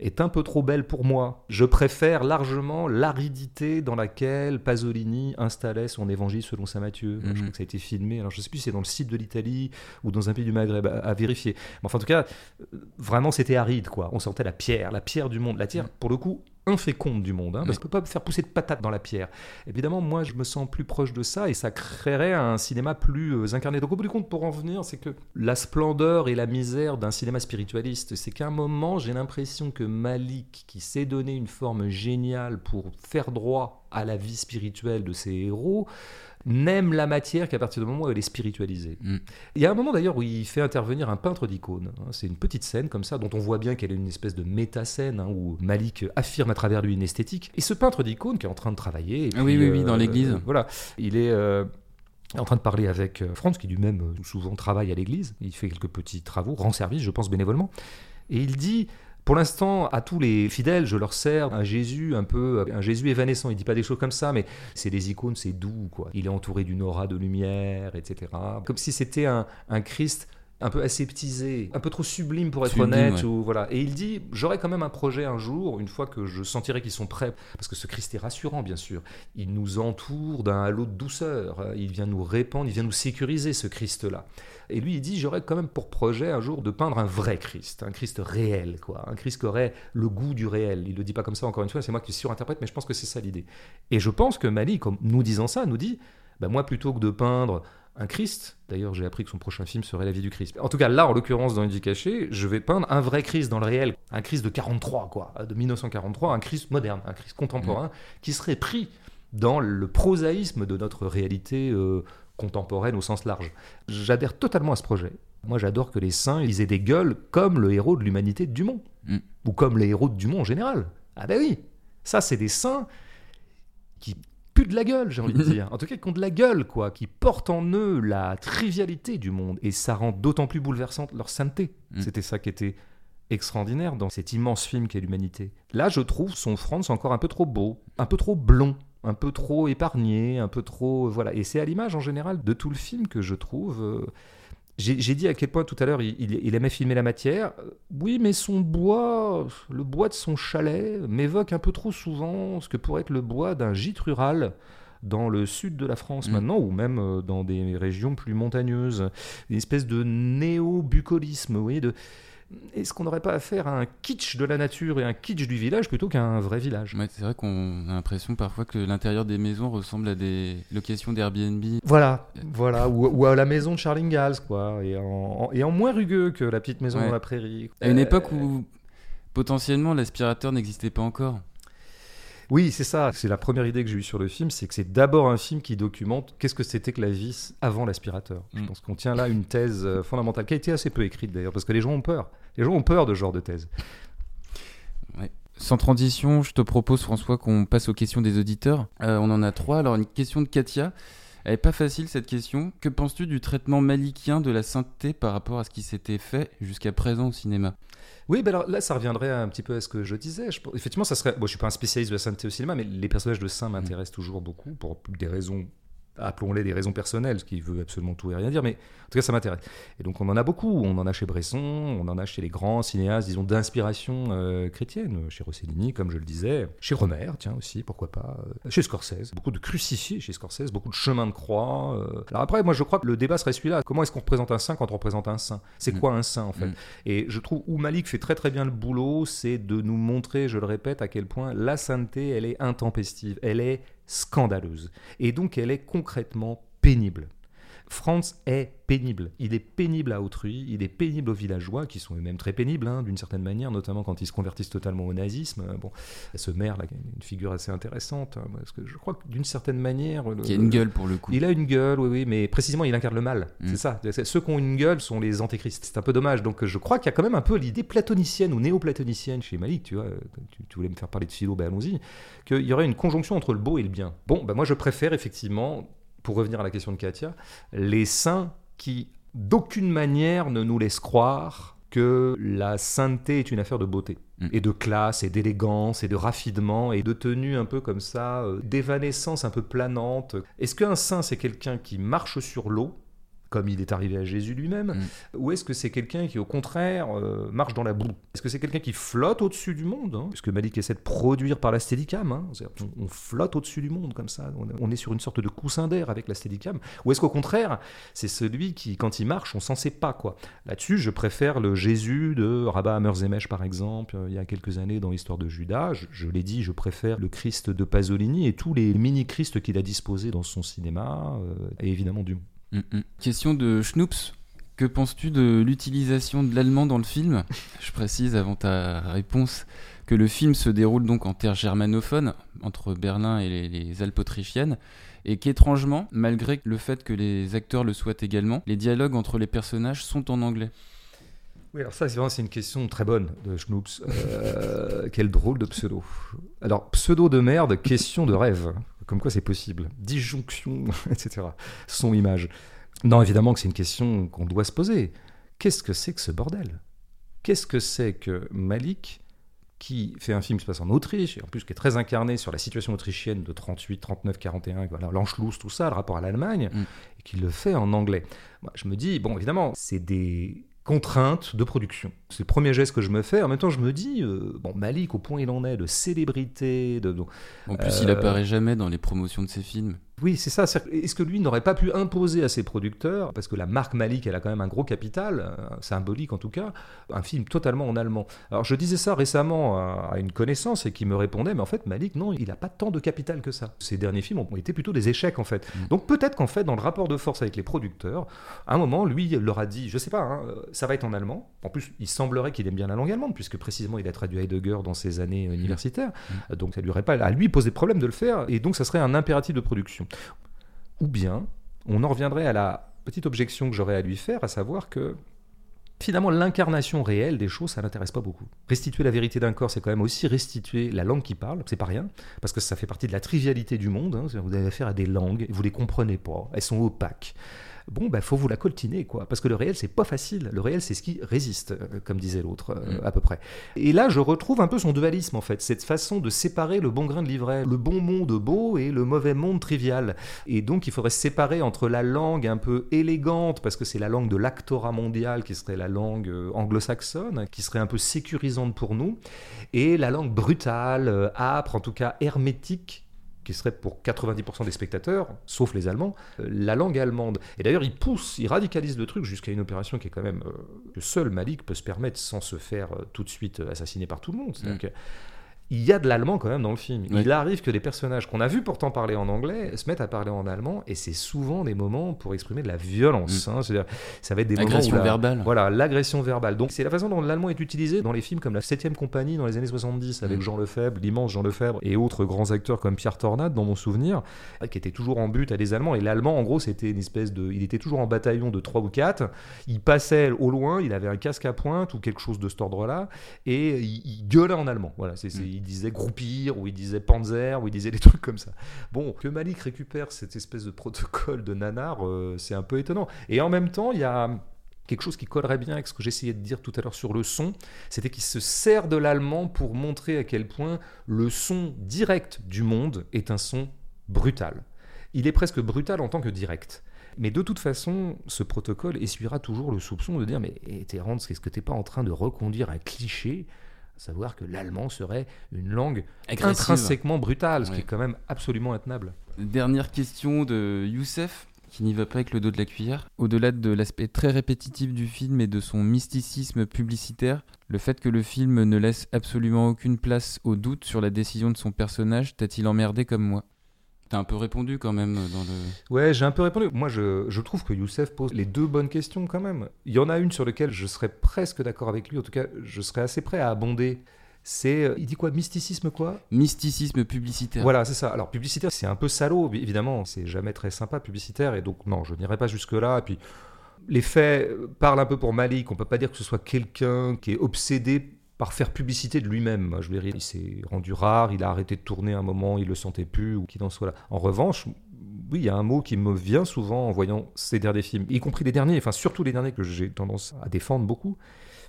est un peu trop belle pour moi. Je préfère largement l'aridité dans laquelle Pasolini installait son évangile selon saint Matthieu. Je Mhm. crois que ça a été filmé. Alors je sais plus si c'est dans le site de l'Italie ou dans un pays du Maghreb à, à vérifier. Mais enfin en tout cas, euh, vraiment c'était aride quoi. On sentait la pierre, la pierre du monde, la pierre pour le coup inféconde du monde. Hein, parce qu'on peut pas faire pousser de patates dans la pierre. Évidemment, moi je me sens plus proche de ça et ça créerait un cinéma plus euh, incarné. Donc au bout du compte, pour en venir, c'est que la splendeur et la misère d'un cinéma spiritualiste, c'est qu'à un moment, j'ai l'impression que Malik, qui s'est donné une forme géniale pour faire droit à la vie spirituelle de ses héros, n'aime la matière qu'à partir du moment où elle est spiritualisée. Mm. Il y a un moment d'ailleurs où il fait intervenir un peintre d'icônes. hein. C'est une petite scène comme ça, dont on voit bien qu'elle est une espèce de méta-scène, hein, où Malik affirme à travers lui une esthétique. Et ce peintre d'icônes qui est en train de travailler... et Ah oui, oui, oui, dans l'église. voilà, il est... euh, en train de parler avec euh, Franz, qui lui-même euh, souvent travaille à l'église. Il fait quelques petits travaux, rend service, je pense, bénévolement. Et il dit pour l'instant, à tous les fidèles, je leur sers un Jésus un peu, un Jésus évanescent. Il dit pas des choses comme ça, mais c'est des icônes, c'est doux, quoi. Il est entouré d'une aura de lumière, etc. Comme si c'était un, un Christ un peu aseptisé, un peu trop sublime pour être Sublime, honnête. ouais. Ou, voilà. Et il dit, j'aurai quand même un projet un jour, une fois que je sentirai qu'ils sont prêts, parce que ce Christ est rassurant, bien sûr. Il nous entoure d'un halo de douceur. Il vient nous répandre, il vient nous sécuriser, ce Christ-là. Et lui, il dit, j'aurais quand même pour projet un jour de peindre un vrai Christ, un Christ réel, quoi, un Christ qui aurait le goût du réel. Il le dit pas comme ça, encore une fois, c'est moi qui surinterprète, mais je pense que c'est ça l'idée. Et je pense que Mali, comme nous disant ça, nous dit, bah, moi, plutôt que de peindre un Christ, d'ailleurs j'ai appris que son prochain film serait La vie du Christ. En tout cas, là, en l'occurrence, dans Indie Caché, je vais peindre un vrai Christ dans le réel, un Christ de 43, quoi, de 1943, un Christ moderne, un Christ contemporain, qui serait pris dans le prosaïsme de notre réalité euh, contemporaine au sens large. J'adhère totalement à ce projet. Moi, j'adore que les saints, ils aient des gueules comme le héros de l'humanité de Dumont, Mm. ou comme les héros de Dumont en général. Ah ben oui, ça, c'est des saints qui de la gueule, j'ai envie de dire. En tout cas, qui ont de la gueule, quoi, qui portent en eux la trivialité du monde, et ça rend d'autant plus bouleversante leur sainteté. Mm. C'était ça qui était extraordinaire dans cet immense film qu'est l'humanité. Là, je trouve son Franz encore un peu trop beau, un peu trop blond, un peu trop épargné, un peu trop... Voilà. Et c'est à l'image en général de tout le film que je trouve... euh, J'ai dit à quel point tout à l'heure il, il- il aimait filmer la matière. Oui, mais son bois, le bois de son chalet, m'évoque un peu trop souvent ce que pourrait être le bois d'un gîte rural dans le sud de la France Mm. maintenant, ou même euh, dans des régions plus montagneuses. Une espèce de néo-bucolisme, vous voyez, de... Est-ce qu'on n'aurait pas affaire à un kitsch de la nature et un kitsch du village plutôt qu'à un vrai village Ouais, c'est vrai qu'on a l'impression parfois que l'intérieur des maisons ressemble à des locations d'Airbnb. Voilà, voilà, ou, ou à la maison de Charles Ingalls, quoi, et en, en- et en moins rugueux que la petite maison Ouais. dans la prairie. À une Euh, époque où potentiellement l'aspirateur n'existait pas encore. Oui, c'est ça. C'est la première idée que j'ai eue sur le film, c'est que c'est d'abord un film qui documente qu'est-ce que c'était que la vie avant l'aspirateur. Je Mm. pense qu'on tient là une thèse euh, fondamentale, qui a été assez peu écrite d'ailleurs, parce que les gens ont peur. Les gens ont peur de ce genre de thèse. Sans transition, je te propose François qu'on passe aux questions des auditeurs. Euh, on en a trois. Alors une question de Katia. Elle est pas facile cette question. Que penses-tu du traitement malikien de la sainteté par rapport à ce qui s'était fait jusqu'à présent au cinéma? Oui, ben alors là, ça reviendrait un petit peu à ce que je disais. Effectivement, ça serait. Bon, je suis pas un spécialiste de la sainteté au cinéma, mais les personnages de saints m'intéressent toujours beaucoup pour des raisons. Appelons-les des raisons personnelles, ce qui veut absolument tout et rien dire, mais en tout cas, ça m'intéresse. Et donc, on en a beaucoup. On en a chez Bresson, on en a chez les grands cinéastes, disons, d'inspiration euh, chrétienne, chez Rossellini, comme je le disais, chez Romer, tiens aussi, pourquoi pas, euh, chez Scorsese, beaucoup de crucifiés chez Scorsese, beaucoup de chemins de croix. euh. Alors après, moi, je crois que le débat serait celui-là. Comment est-ce qu'on représente un saint quand on représente un saint? C'est Mm. quoi un saint, en fait? Mm. et je trouve où Malik fait très très bien le boulot, c'est de nous montrer, je le répète, à quel point la sainteté, elle est intempestive, elle est scandaleuse. Et donc elle est concrètement pénible. Franz est pénible. Il est pénible à autrui, il est pénible aux villageois, qui sont eux-mêmes très pénibles, hein, d'une certaine manière, notamment quand ils se convertissent totalement au nazisme. Euh, bon, ce maire, là, une figure assez intéressante, hein, parce que je crois que d'une certaine manière... Qui a une gueule, pour le coup. Il a une gueule, oui, oui, mais précisément, il incarne le mal. Mm. C'est ça. Ceux qui ont une gueule sont les antéchrists. C'est un peu dommage. Donc, je crois qu'il y a quand même un peu l'idée platonicienne ou néo-platonicienne chez Malik, tu vois. Tu, voulais me faire parler de philo, ben allons-y. Qu'il y aurait une conjonction entre le beau et le bien. Bon, ben moi, je préfère effectivement pour revenir à la question de Katia, les saints qui, d'aucune manière, ne nous laissent croire que la sainteté est une affaire de beauté, mm. et de classe, et d'élégance, et de raffinement, et de tenue un peu comme ça, euh, d'évanescence un peu planante. Est-ce qu'un saint, c'est quelqu'un qui marche sur l'eau comme il est arrivé à Jésus lui-même mm. Ou est-ce que c'est quelqu'un qui, au contraire, euh, marche dans la boue? Est-ce que c'est quelqu'un qui flotte au-dessus du monde hein? Ce que Malik essaie de produire par la steadicam. Hein on, flotte au-dessus du monde comme ça. On, est sur une sorte de coussin d'air avec la steadicam. Ou est-ce qu'au contraire, c'est celui qui, quand il marche, on s'en sait pas quoi? Là-dessus, je préfère le Jésus de Rabat Hammerzemesh, par exemple, euh, il y a quelques années dans l'histoire de Judas. Je, l'ai dit, je préfère le Christ de Pasolini et tous les mini-Christ qu'il a disposés dans son cinéma, euh, et évidemment du Mm, mm. Question de Schnoops. Que penses-tu de l'utilisation de l'allemand dans le film? Je précise avant ta réponse que le film se déroule donc en terre germanophone, entre Berlin et les, Alpes autrichiennes, et qu'étrangement, malgré le fait que les acteurs le soient également, les dialogues entre les personnages sont en anglais. Oui, alors ça, c'est une question très bonne de Schnoops. Euh, *laughs* quel drôle de pseudo. Alors, pseudo de merde, question de rêve. Comme quoi c'est possible. Disjonction, *laughs* etc. Son image. Non, évidemment que c'est une question qu'on doit se poser. Qu'est-ce que c'est que ce bordel? Qu'est-ce que c'est que Malik, qui fait un film qui se passe en Autriche, et en plus qui est très incarné sur la situation autrichienne de 38, 39, 41, voilà, l'Anschluss, tout ça, le rapport à l'Allemagne, mm. et qui le fait en anglais? Moi, je me dis, bon, évidemment, c'est des contrainte de production. C'est le premier geste que je me fais. En même temps, je me dis, euh, bon, Malik, au point il en est, de célébrité. De, en plus, il apparaît jamais dans les promotions de ses films. Oui, c'est ça. Est-ce que lui n'aurait pas pu imposer à ses producteurs, parce que la marque Malik, elle a quand même un gros capital, euh, symbolique en tout cas, un film totalement en allemand. Alors je disais ça récemment à une connaissance et qui me répondait, mais en fait Malik, non, il n'a pas tant de capital que ça. Ses derniers films ont été plutôt des échecs en fait. Mm. Donc peut-être qu'en fait, dans le rapport de force avec les producteurs, à un moment, lui leur a dit, je sais pas, hein, ça va être en allemand. En plus, il semblerait qu'il aime bien la langue allemande, puisque précisément il a traduit Heidegger dans ses années universitaires. Mm. Donc ça lui aurait pas à lui poser problème de le faire, et donc ça serait un impératif de production. Ou bien, on en reviendrait à la petite objection que j'aurais à lui faire, à savoir que finalement l'incarnation réelle des choses, ça n'intéresse pas beaucoup. Restituer la vérité d'un corps, c'est quand même aussi restituer la langue qui parle, c'est pas rien, parce que ça fait partie de la trivialité du monde. Hein. Vous avez affaire à des langues, vous les comprenez pas, elles sont opaques bon, bah, faut vous la coltiner, quoi. Parce que le réel, c'est pas facile. Le réel, c'est ce qui résiste, euh, comme disait l'autre, euh, mm. à peu près. Et là, je retrouve un peu son dualisme, en fait. Cette façon de séparer le bon grain de livret, le bon monde beau et le mauvais monde trivial. Et donc, il faudrait séparer entre la langue un peu élégante, parce que c'est la langue de l'actorat mondial, qui serait la langue euh, anglo-saxonne, qui serait un peu sécurisante pour nous, et la langue brutale, âpre, en tout cas hermétique, qui serait pour 90% des spectateurs, sauf les Allemands, euh, la langue allemande. Et d'ailleurs, il pousse, il radicalise le truc jusqu'à une opération qui est quand même euh, que seul Malik peut se permettre sans se faire euh, tout de suite assassiner par tout le monde. Il y a de l'allemand quand même dans le film. Il arrive que des personnages qu'on a vu pourtant parler en anglais se mettent à parler en allemand et c'est souvent des moments pour exprimer de la violence. Mm. Hein. C'est-à-dire, ça va être des moments où verbale. Voilà, l'agression verbale. Donc c'est la façon dont l'allemand est utilisé dans les films comme La 7 compagnie dans les années 70 avec mm. Jean Lefebvre, l'immense Jean Lefebvre et autres grands acteurs comme Pierre Tornade dans mon souvenir, qui était toujours en but à des Allemands. Et l'allemand, en gros, c'était une espèce de. Il était toujours en bataillon de 3 ou 4. Il passait au loin, il avait un casque à pointe ou quelque chose de cet ordre-là et il, gueulait en allemand. Voilà, c'est, mm. Il disait groupie ou il disait Panzer, ou il disait des *laughs* trucs comme ça. Bon, que Malik récupère cette espèce de protocole de nanar, euh, c'est un peu étonnant. Et en même temps, il y a quelque chose qui collerait bien avec ce que j'essayais de dire tout à l'heure sur le son, c'était qu'il se sert de l'allemand pour montrer à quel point le son direct du monde est un son brutal. Il est presque brutal en tant que direct. Mais de toute façon, ce protocole essuiera toujours le soupçon de dire Mais Terence, est-ce que tu n'es pas en train de reconduire un cliché savoir que l'allemand serait une langue intrinsèquement brutale, ce qui est quand même absolument intenable. Dernière question de Youssef, qui n'y va pas avec le dos de la cuillère. Au-delà de l'aspect très répétitif du film et de son mysticisme publicitaire, le fait que le film ne laisse absolument aucune place au doute sur la décision de son personnage t'a-t-il emmerdé comme moi? T'as un peu répondu quand même dans le. Ouais, j'ai un peu répondu. Moi, je, je, trouve que Youssef pose les deux bonnes questions quand même. Il y en a une sur laquelle je serais presque d'accord avec lui. En tout cas, je serais assez prêt à abonder. C'est, euh, il dit quoi, mysticisme quoi? Mysticisme publicitaire. Voilà, c'est ça. Alors publicitaire, c'est un peu salaud, évidemment. C'est jamais très sympa publicitaire, et donc non, je n'irai pas jusque là. Et puis les faits parlent un peu pour Malik. On peut pas dire que ce soit quelqu'un qui est obsédé par faire publicité de lui-même. Je veux dire, il s'est rendu rare, il a arrêté de tourner un moment, il le sentait plus, ou qu'il en soit là. En revanche, oui, il y a un mot qui me vient souvent en voyant ces derniers films, y compris les derniers, enfin surtout les derniers que j'ai tendance à défendre beaucoup,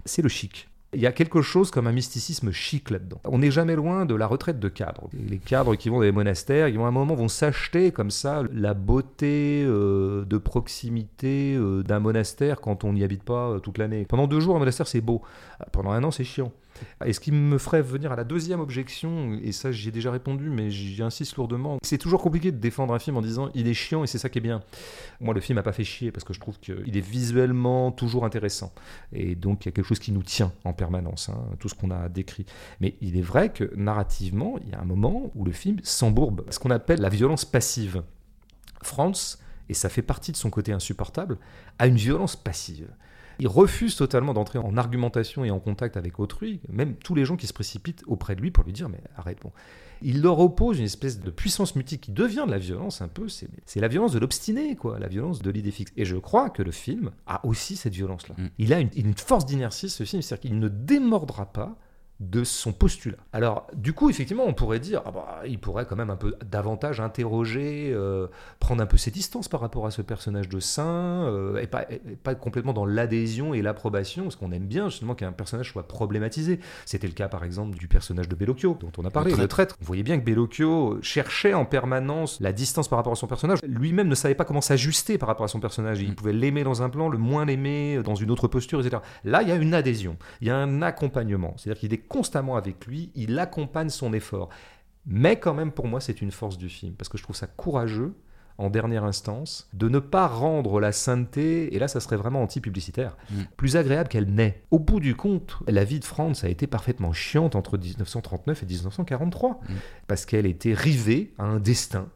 c'est le chic. Il y a quelque chose comme un mysticisme chic là-dedans. On n'est jamais loin de la retraite de cadres. Les cadres qui vont dans les monastères, ils vont à un moment vont s'acheter comme ça la beauté euh, de proximité euh, d'un monastère quand on n'y habite pas euh, toute l'année. Pendant deux jours, un monastère c'est beau. Pendant un an, c'est chiant. Et ce qui me ferait venir à la deuxième objection, et ça j'y ai déjà répondu, mais j'y insiste lourdement, c'est toujours compliqué de défendre un film en disant il est chiant et c'est ça qui est bien. Moi le film n'a pas fait chier parce que je trouve qu'il est visuellement toujours intéressant. Et donc il y a quelque chose qui nous tient en permanence, hein, tout ce qu'on a décrit. Mais il est vrai que narrativement, il y a un moment où le film s'embourbe, ce qu'on appelle la violence passive. France, et ça fait partie de son côté insupportable, a une violence passive. Il refuse totalement d'entrer en argumentation et en contact avec autrui, même tous les gens qui se précipitent auprès de lui pour lui dire mais arrête bon. Il leur oppose une espèce de puissance mutique qui devient de la violence un peu, c'est la violence de l'obstiné, quoi, la violence de l'idée fixe. Et je crois que le film a aussi cette violence-là. Mm. Il a une, une force d'inertie, ce film, c'est-à-dire qu'il ne démordra pas de son postulat. Alors, du coup, effectivement, on pourrait dire, ah bah, il pourrait quand même un peu davantage interroger, euh, prendre un peu ses distances par rapport à ce personnage de saint, euh, et, pas, pas complètement dans l'adhésion et l'approbation, parce qu'on aime bien justement qu'un personnage soit problématisé. C'était le cas, par exemple, du personnage de Bellocchio, dont on a parlé, le traître. Vous voyez bien que Bellocchio cherchait en permanence la distance par rapport à son personnage. Lui-même ne savait pas comment s'ajuster par rapport à son personnage. Il mm. pouvait l'aimer dans un plan, le moins l'aimer dans une autre posture, etc. Là, il y a une adhésion, il y a un accompagnement. C'est-à-dire qu'il est constamment avec lui, il accompagne son effort. Mais quand même, pour moi, c'est une force du film, parce que je trouve ça courageux, en dernière instance, de ne pas rendre la sainteté, et là ça serait vraiment anti-publicitaire, mm. plus agréable qu'elle n'est. Au bout du compte, la vie de France a été parfaitement chiante entre 1939 et 1943, mm. parce qu'elle était rivée à un destin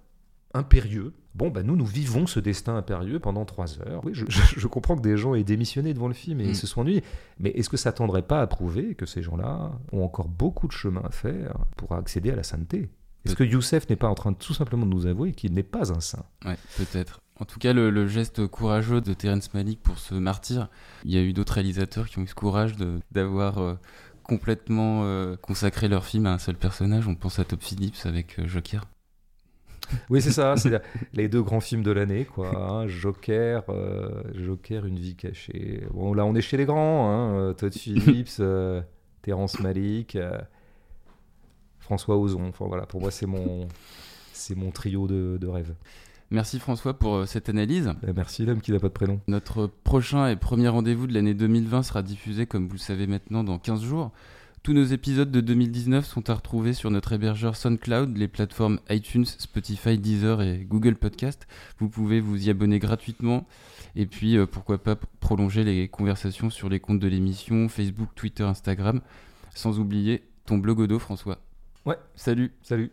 impérieux, Bon, bah nous, nous vivons ce destin impérieux pendant trois heures. Oui, je, comprends que des gens aient démissionné devant le film et mm. se sont ennuyés. Mais est-ce que ça tendrait pas à prouver que ces gens-là ont encore beaucoup de chemin à faire pour accéder à la sainteté? Est-ce que Youssef n'est pas en train de tout simplement de nous avouer qu'il n'est pas un saint? Ouais, peut-être. En tout cas, le, geste courageux de Terence Malick pour ce martyr, il y a eu d'autres réalisateurs qui ont eu ce courage d'avoir euh, complètement euh, consacré leur film à un seul personnage. On pense à Top Phillips avec euh, Joker. Oui, c'est ça, c'est les deux grands films de l'année, quoi. Hein. Joker, euh, Joker, Une vie cachée. Bon, là, on est chez les grands, hein. Euh, Todd Phillips, euh, Terrence Malick, François Ozon. Enfin voilà, pour moi, c'est mon, c'est mon trio de, de rêves. Merci François pour cette analyse. Merci l'homme qui n'a pas de prénom. Notre prochain et premier rendez-vous de l'année 2020 sera diffusé, comme vous le savez maintenant, dans 15 jours. Tous nos épisodes de 2019 sont à retrouver sur notre hébergeur SoundCloud, les plateformes iTunes, Spotify, Deezer et Google Podcast. Vous pouvez vous y abonner gratuitement et puis euh, pourquoi pas prolonger les conversations sur les comptes de l'émission Facebook, Twitter, Instagram, sans oublier ton blogodo François. Ouais, salut. Salut.